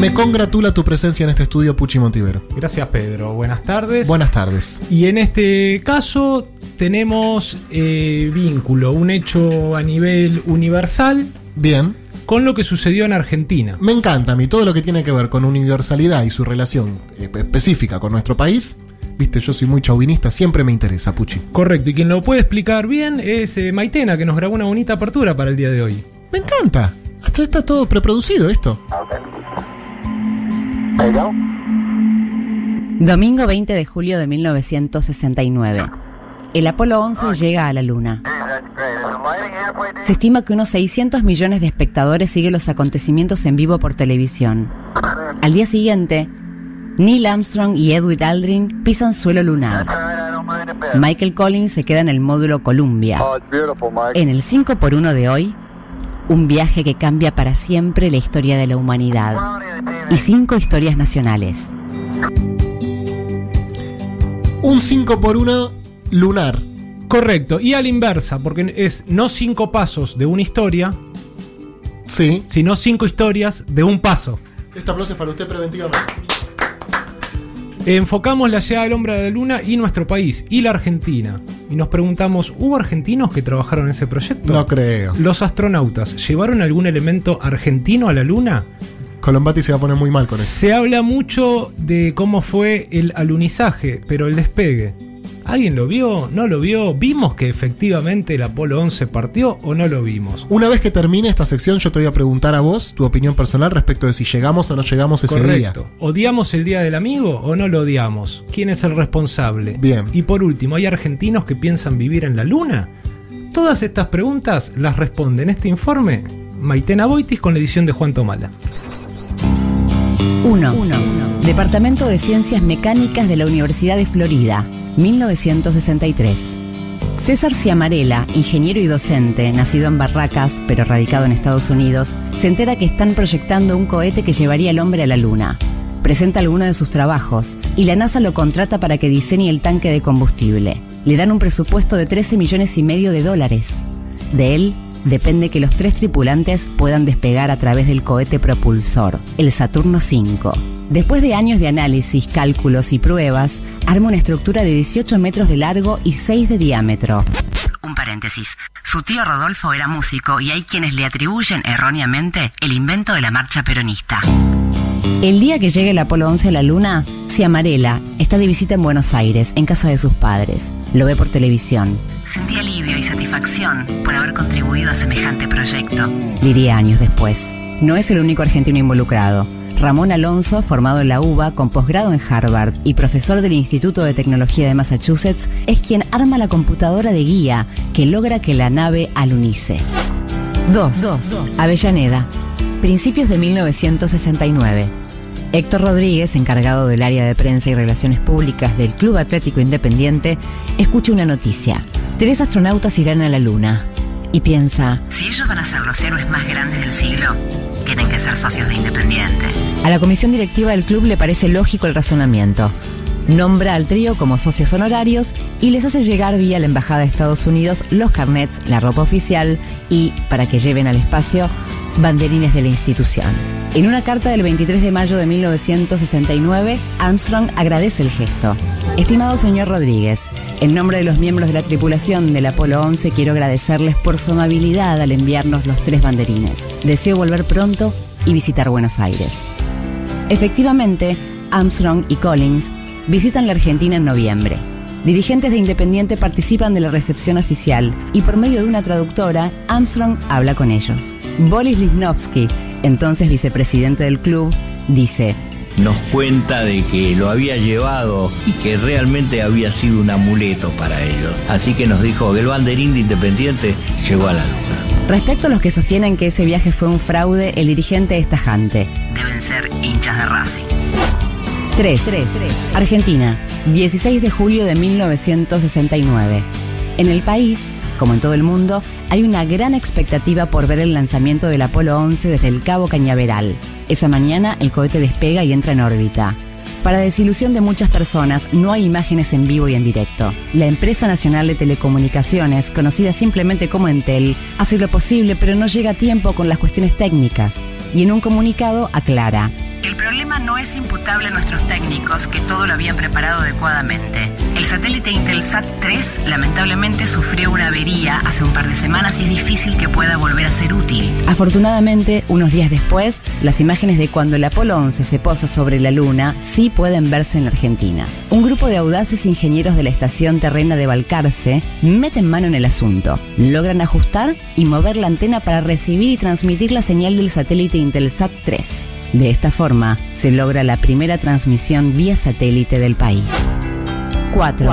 Me congratula tu presencia en este estudio, Puchi Montivero. Gracias, Pedro. Buenas tardes. Buenas tardes. Y en este caso tenemos eh, vínculo, un hecho a nivel universal Bien. con lo que sucedió en Argentina. Me encanta a mí todo lo que tiene que ver con universalidad y su relación eh, específica con nuestro país. Viste, yo soy muy chauvinista, siempre me interesa, Puchi. Correcto, y quien lo puede explicar bien es eh, Maitena, que nos grabó una bonita apertura para el día de hoy. Me encanta. Hasta está todo preproducido esto. Domingo 20 de julio de 1969. El Apolo 11 llega a la Luna. Se estima que unos 600 millones de espectadores siguen los acontecimientos en vivo por televisión. Al día siguiente, Neil Armstrong y Edwin Aldrin pisan suelo lunar. Michael Collins se queda en el módulo Columbia. En el 5 por 1 de hoy, un viaje que cambia para siempre la historia de la humanidad. Y cinco historias nacionales. Un 5 por 1 lunar. Correcto, y a la inversa, porque es no cinco pasos de una historia, Sí. sino cinco historias de un paso. Este aplauso es para usted preventivamente. Enfocamos la llegada del hombre a la luna y nuestro país, y la Argentina. Y nos preguntamos, ¿hubo argentinos que trabajaron en ese proyecto? No creo. ¿Los astronautas llevaron algún elemento argentino a la luna? Colombati se va a poner muy mal con eso. Se habla mucho de cómo fue el alunizaje, pero el despegue. ¿Alguien lo vio? ¿No lo vio? ¿Vimos que efectivamente el Apolo 11 partió o no lo vimos? Una vez que termine esta sección, yo te voy a preguntar a vos tu opinión personal respecto de si llegamos o no llegamos ese día. Correcto. ¿Odiamos el Día del Amigo o no lo odiamos? ¿Quién es el responsable? Bien. Y por último, ¿hay argentinos que piensan vivir en la Luna? Todas estas preguntas las responde en este informe Maitena Boitis con la edición de Juan Tomala. 1. Departamento de Ciencias Mecánicas de la Universidad de Florida, 1963. César Ciamarela, ingeniero y docente, nacido en Barracas, pero radicado en Estados Unidos, se entera que están proyectando un cohete que llevaría al hombre a la Luna. Presenta algunos de sus trabajos y la NASA lo contrata para que diseñe el tanque de combustible. Le dan un presupuesto de 13 millones y medio de dólares. De él depende que los tres tripulantes puedan despegar a través del cohete propulsor, el Saturno V. Después de años de análisis, cálculos y pruebas, arma una estructura de 18 metros de largo y 6 de diámetro. Un paréntesis. Su tío Rodolfo era músico y hay quienes le atribuyen erróneamente el invento de la marcha peronista. El día que llegue el Apolo 11 a la Luna, Ciamarela está de visita en Buenos Aires, en casa de sus padres. Lo ve por televisión. Sentí alivio y satisfacción por haber contribuido a semejante proyecto, diría años después. No es el único argentino involucrado. Ramón Alonso, formado en la UBA, con posgrado en Harvard y profesor del Instituto de Tecnología de Massachusetts, es quien arma la computadora de guía que logra que la nave alunice. 2. Avellaneda. Principios de 1969. Héctor Rodríguez, encargado del área de prensa y relaciones públicas del Club Atlético Independiente, escucha una noticia. Tres astronautas irán a la Luna. Y piensa, si ellos van a ser los héroes más grandes del siglo, tienen que ser socios de Independiente. A la comisión directiva del club le parece lógico el razonamiento. Nombra al trío como socios honorarios y les hace llegar vía la Embajada de Estados Unidos los carnets, la ropa oficial y, para que lleven al espacio, banderines de la institución. En una carta del 23 de mayo de 1969, Armstrong agradece el gesto. Estimado señor Rodríguez, en nombre de los miembros de la tripulación del Apolo 11 quiero agradecerles por su amabilidad al enviarnos los tres banderines. Deseo volver pronto y visitar Buenos Aires. Efectivamente, Armstrong y Collins visitan la Argentina en noviembre. Dirigentes de Independiente participan de la recepción oficial y por medio de una traductora, Armstrong habla con ellos. Boris Lichnowsky, entonces vicepresidente del club, dice, nos cuenta de que lo había llevado y que realmente había sido un amuleto para ellos. Así que nos dijo que el banderín de Independiente llegó a la luna. Respecto a los que sostienen que ese viaje fue un fraude, el dirigente es tajante. Deben ser hinchas de Racing. 3. Argentina, 16 de julio de 1969. En el país, como en todo el mundo, hay una gran expectativa por ver el lanzamiento del Apolo 11 desde el Cabo Cañaveral. Esa mañana el cohete despega y entra en órbita. Para desilusión de muchas personas, no hay imágenes en vivo y en directo. La empresa nacional de telecomunicaciones, conocida simplemente como Entel, hace lo posible pero no llega a tiempo con las cuestiones técnicas. Y en un comunicado aclara. El problema no es imputable a nuestros técnicos, que todo lo habían preparado adecuadamente. El satélite Intelsat 3 lamentablemente sufrió una avería hace un par de semanas y es difícil que pueda volver a ser útil. Afortunadamente, unos días después, las imágenes de cuando el Apolo 11 se posa sobre la Luna sí pueden verse en la Argentina. Un grupo de audaces ingenieros de la estación terrena de Balcarce meten mano en el asunto, logran ajustar y mover la antena para recibir y transmitir la señal del satélite Intelsat 3. De esta forma, se logra la primera transmisión vía satélite del país. 4.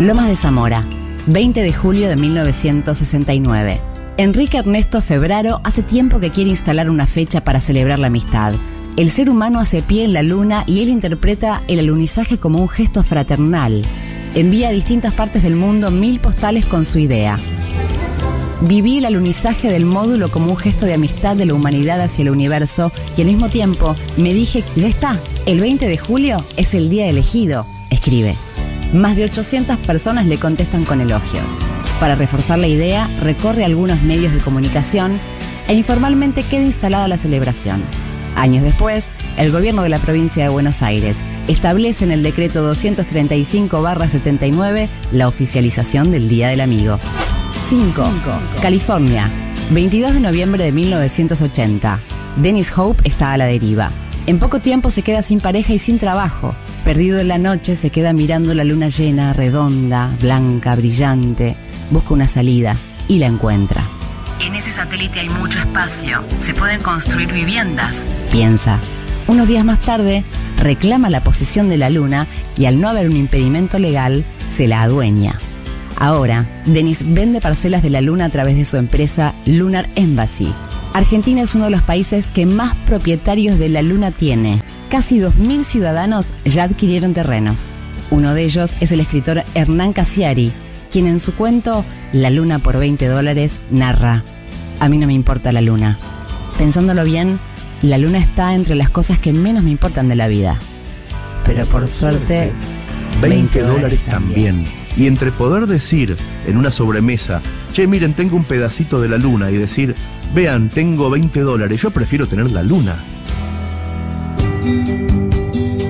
Lomas de Zamora, 20 de julio de 1969. Enrique Ernesto Febraro hace tiempo que quiere instalar una fecha para celebrar la amistad. El ser humano hace pie en la luna y él interpreta el alunizaje como un gesto fraternal. Envía a distintas partes del mundo mil postales con su idea. Viví el alunizaje del módulo como un gesto de amistad de la humanidad hacia el universo y al mismo tiempo me dije, ya está, el 20 de julio es el día elegido, escribe. Más de 800 personas le contestan con elogios. Para reforzar la idea, recorre algunos medios de comunicación e informalmente queda instalada la celebración. Años después, el gobierno de la provincia de Buenos Aires establece en el decreto 235-79 la oficialización del Día del Amigo. 5. California, 22 de noviembre de 1980. Dennis Hope está a la deriva. En poco tiempo se queda sin pareja y sin trabajo. Perdido en la noche, se queda mirando la luna llena, redonda, blanca, brillante. Busca una salida y la encuentra. En ese satélite hay mucho espacio. Se pueden construir viviendas. Piensa. Unos días más tarde, reclama la posesión de la luna y al no haber un impedimento legal, se la adueña. Ahora, Denis vende parcelas de la Luna a través de su empresa Lunar Embassy. Argentina es uno de los países que más propietarios de la Luna tiene. Casi 2.000 ciudadanos ya adquirieron terrenos. Uno de ellos es el escritor Hernán Casiari, quien en su cuento La Luna por 20 dólares narra, A mí no me importa la Luna. Pensándolo bien, la Luna está entre las cosas que menos me importan de la vida. Pero por suerte... 20 dólares también. Y entre poder decir en una sobremesa, che, miren, tengo un pedacito de la luna, y decir, vean, tengo 20 dólares, yo prefiero tener la luna.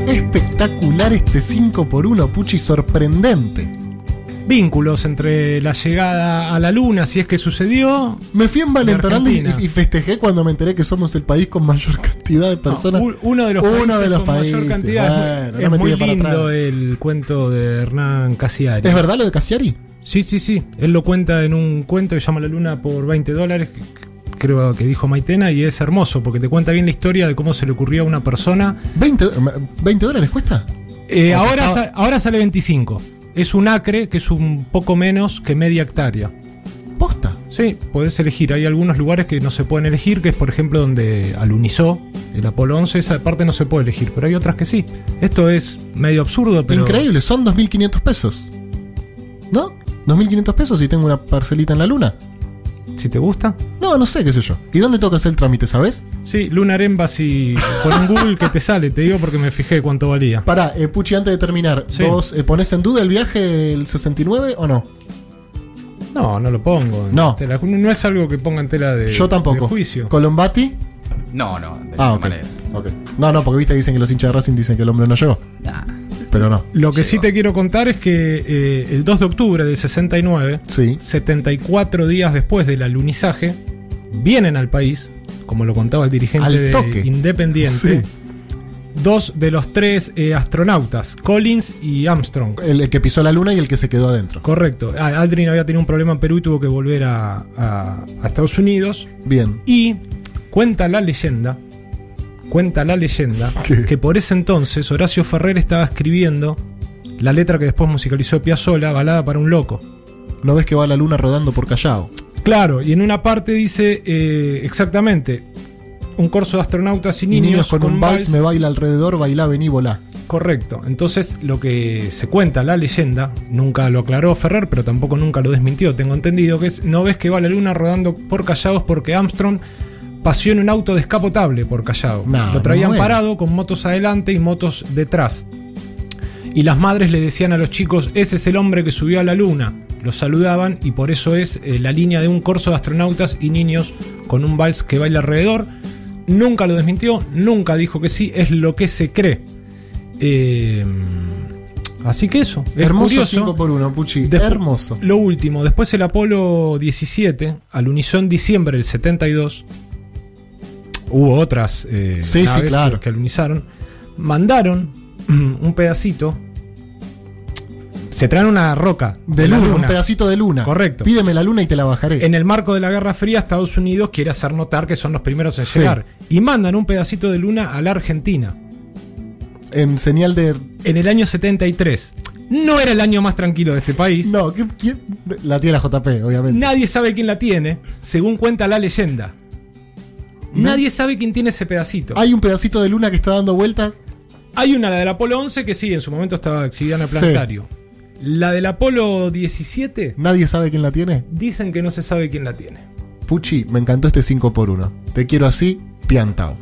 Espectacular este 5 por 1 Puchi, sorprendente. Vínculos entre la llegada a la luna, si es que sucedió. Me fui envalentonando y, y festejé cuando me enteré que somos el país con mayor cantidad de personas. No, uno de los Uno países de los con mayor países, cantidad. bueno, es no me muy lindo el cuento de Hernán Casiari. ¿Es verdad lo de Cassiari? Sí, sí, sí. Él lo cuenta en un cuento que llama La Luna por 20 dólares, creo que dijo Maitena, y es hermoso porque te cuenta bien la historia de cómo se le ocurrió a una persona. ¿20, ¿20 dólares cuesta? Eh, ahora, ahora sale 25. Es un acre que es un poco menos que media hectárea. ¿Posta? Sí, podés elegir. Hay algunos lugares que no se pueden elegir, que es por ejemplo donde alunizó el Apolo 11. Esa parte no se puede elegir, pero hay otras que sí. Esto es medio absurdo, pero. Increíble, son 2.500 pesos. ¿No? 2.500 pesos y tengo una parcelita en la luna. Si te gusta. No, no sé, qué sé yo. ¿Y dónde tengo que hacer el trámite, sabes? Sí, Lunar Embassy. Por un Google que te sale, te digo porque me fijé cuánto valía. Pará, eh, Puchi, antes de terminar, Sí. ¿vos eh, ponés en duda el viaje del 69 o no? No, no lo pongo. No. tela- no es algo que ponga en tela de, Yo tampoco. de juicio. ¿Colombati? No, no, de Ah, ninguna ok. manera. ok. No, no, porque viste dicen que los hinchas de Racing dicen que el hombre no llegó. Nah. Pero no. Lo que sí te quiero contar es que eh, el 2 de octubre del 69, Sí. 74 días después del alunizaje, vienen al país, como lo contaba el dirigente de. Independiente, Sí. dos de los tres eh, astronautas, Collins y Armstrong. El, que pisó la luna y el que se quedó adentro. Correcto. Ah, Aldrin había tenido un problema en Perú y tuvo que volver a, a- a Estados Unidos. Bien. Y cuenta la leyenda, cuenta la leyenda, ¿Qué? que por ese entonces Horacio Ferrer estaba escribiendo la letra que después musicalizó Piazzolla, Balada para un loco. ¿No ves que va la luna rodando por Callao? Claro, y en una parte dice eh, exactamente un corso de astronautas y Y niños, niños con, un vals, me baila alrededor, baila, vení, volá. Correcto. Entonces, lo que se cuenta, la leyenda, nunca lo aclaró Ferrer, pero tampoco nunca lo desmintió, tengo entendido, que es, no ves que va la luna rodando por callados porque Armstrong paseó en un auto descapotable por Callao. No, Lo traían no parado con motos adelante y motos detrás. Y las madres le decían a los chicos, ese es el hombre que subió a la luna. Los saludaban y por eso es eh, la línea de un corso de astronautas y niños con un vals que baila alrededor. Nunca lo desmintió, nunca dijo que sí, es lo que se cree. Eh, así que eso, es Hermoso curioso. 5 por 1 Puchi. Hermoso. Lo último, después el Apolo 17, alunizó en diciembre del 72. Hubo otras eh, Sí, sí, claro. que, alunizaron. Mandaron un pedacito. Se traen una roca De luna, un pedacito de luna. Correcto. Pídeme la luna y te la bajaré. En el marco de la Guerra Fría, Estados Unidos quiere hacer notar que son los primeros en Sí. llegar. Y mandan un pedacito de luna a la Argentina. En señal de. En el año 73. No era el año más tranquilo de este país. No, ¿qué- quién? la tiene la JP, obviamente. Nadie sabe quién la tiene, según cuenta la leyenda. Nadie sabe quién tiene ese pedacito. Hay un pedacito de luna que está dando vuelta. Hay una, la del Apolo 11, que sí, en su momento estaba exhibida en el Sí. planetario. La del Apolo 17, Nadie sabe quién la tiene. dicen que no se sabe quién la tiene. Puchi, me encantó este 5 por 1 Te quiero así, piantao.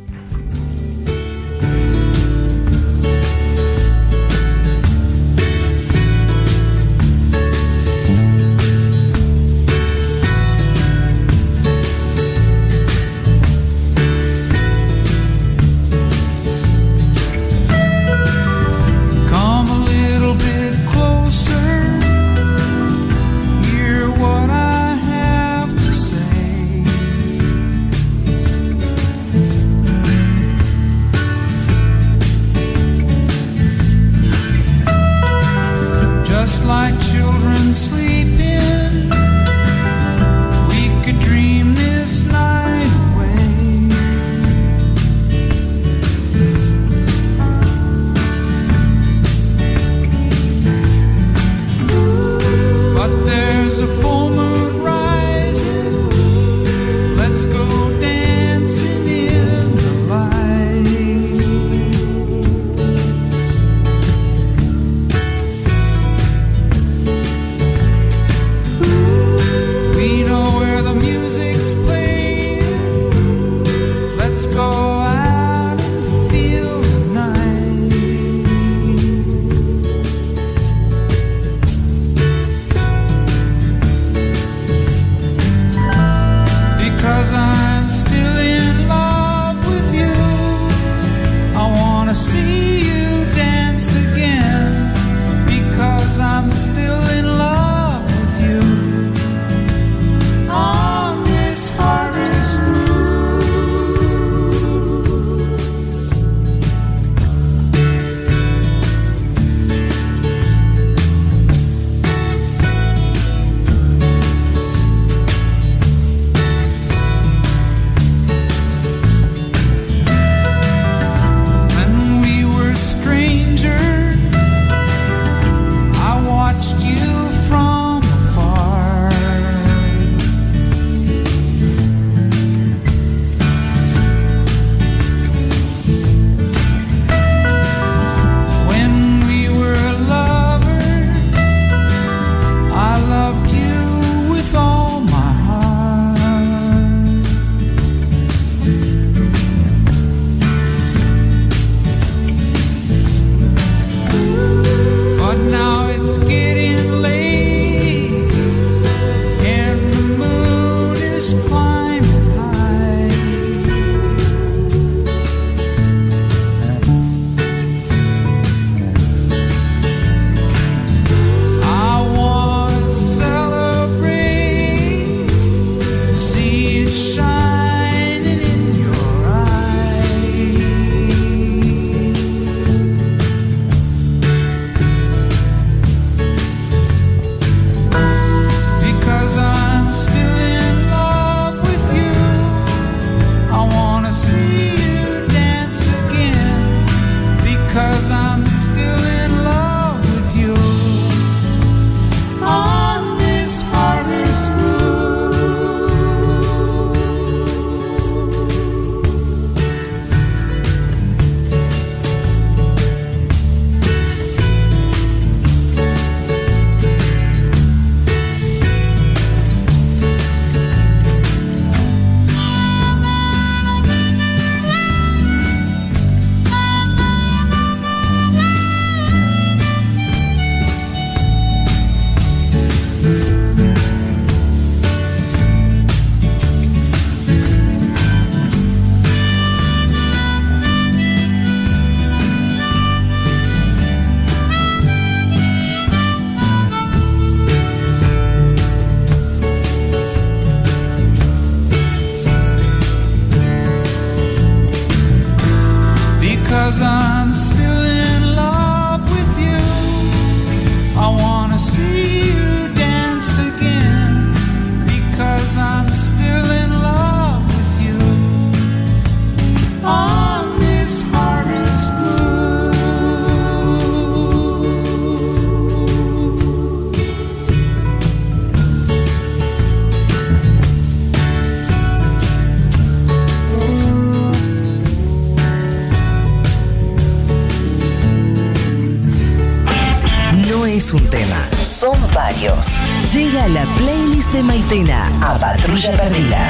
Son varios. Llega la playlist de Maitena a Patrulla Perdida.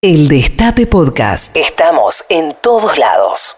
El Destape Podcast. Estamos en todos lados.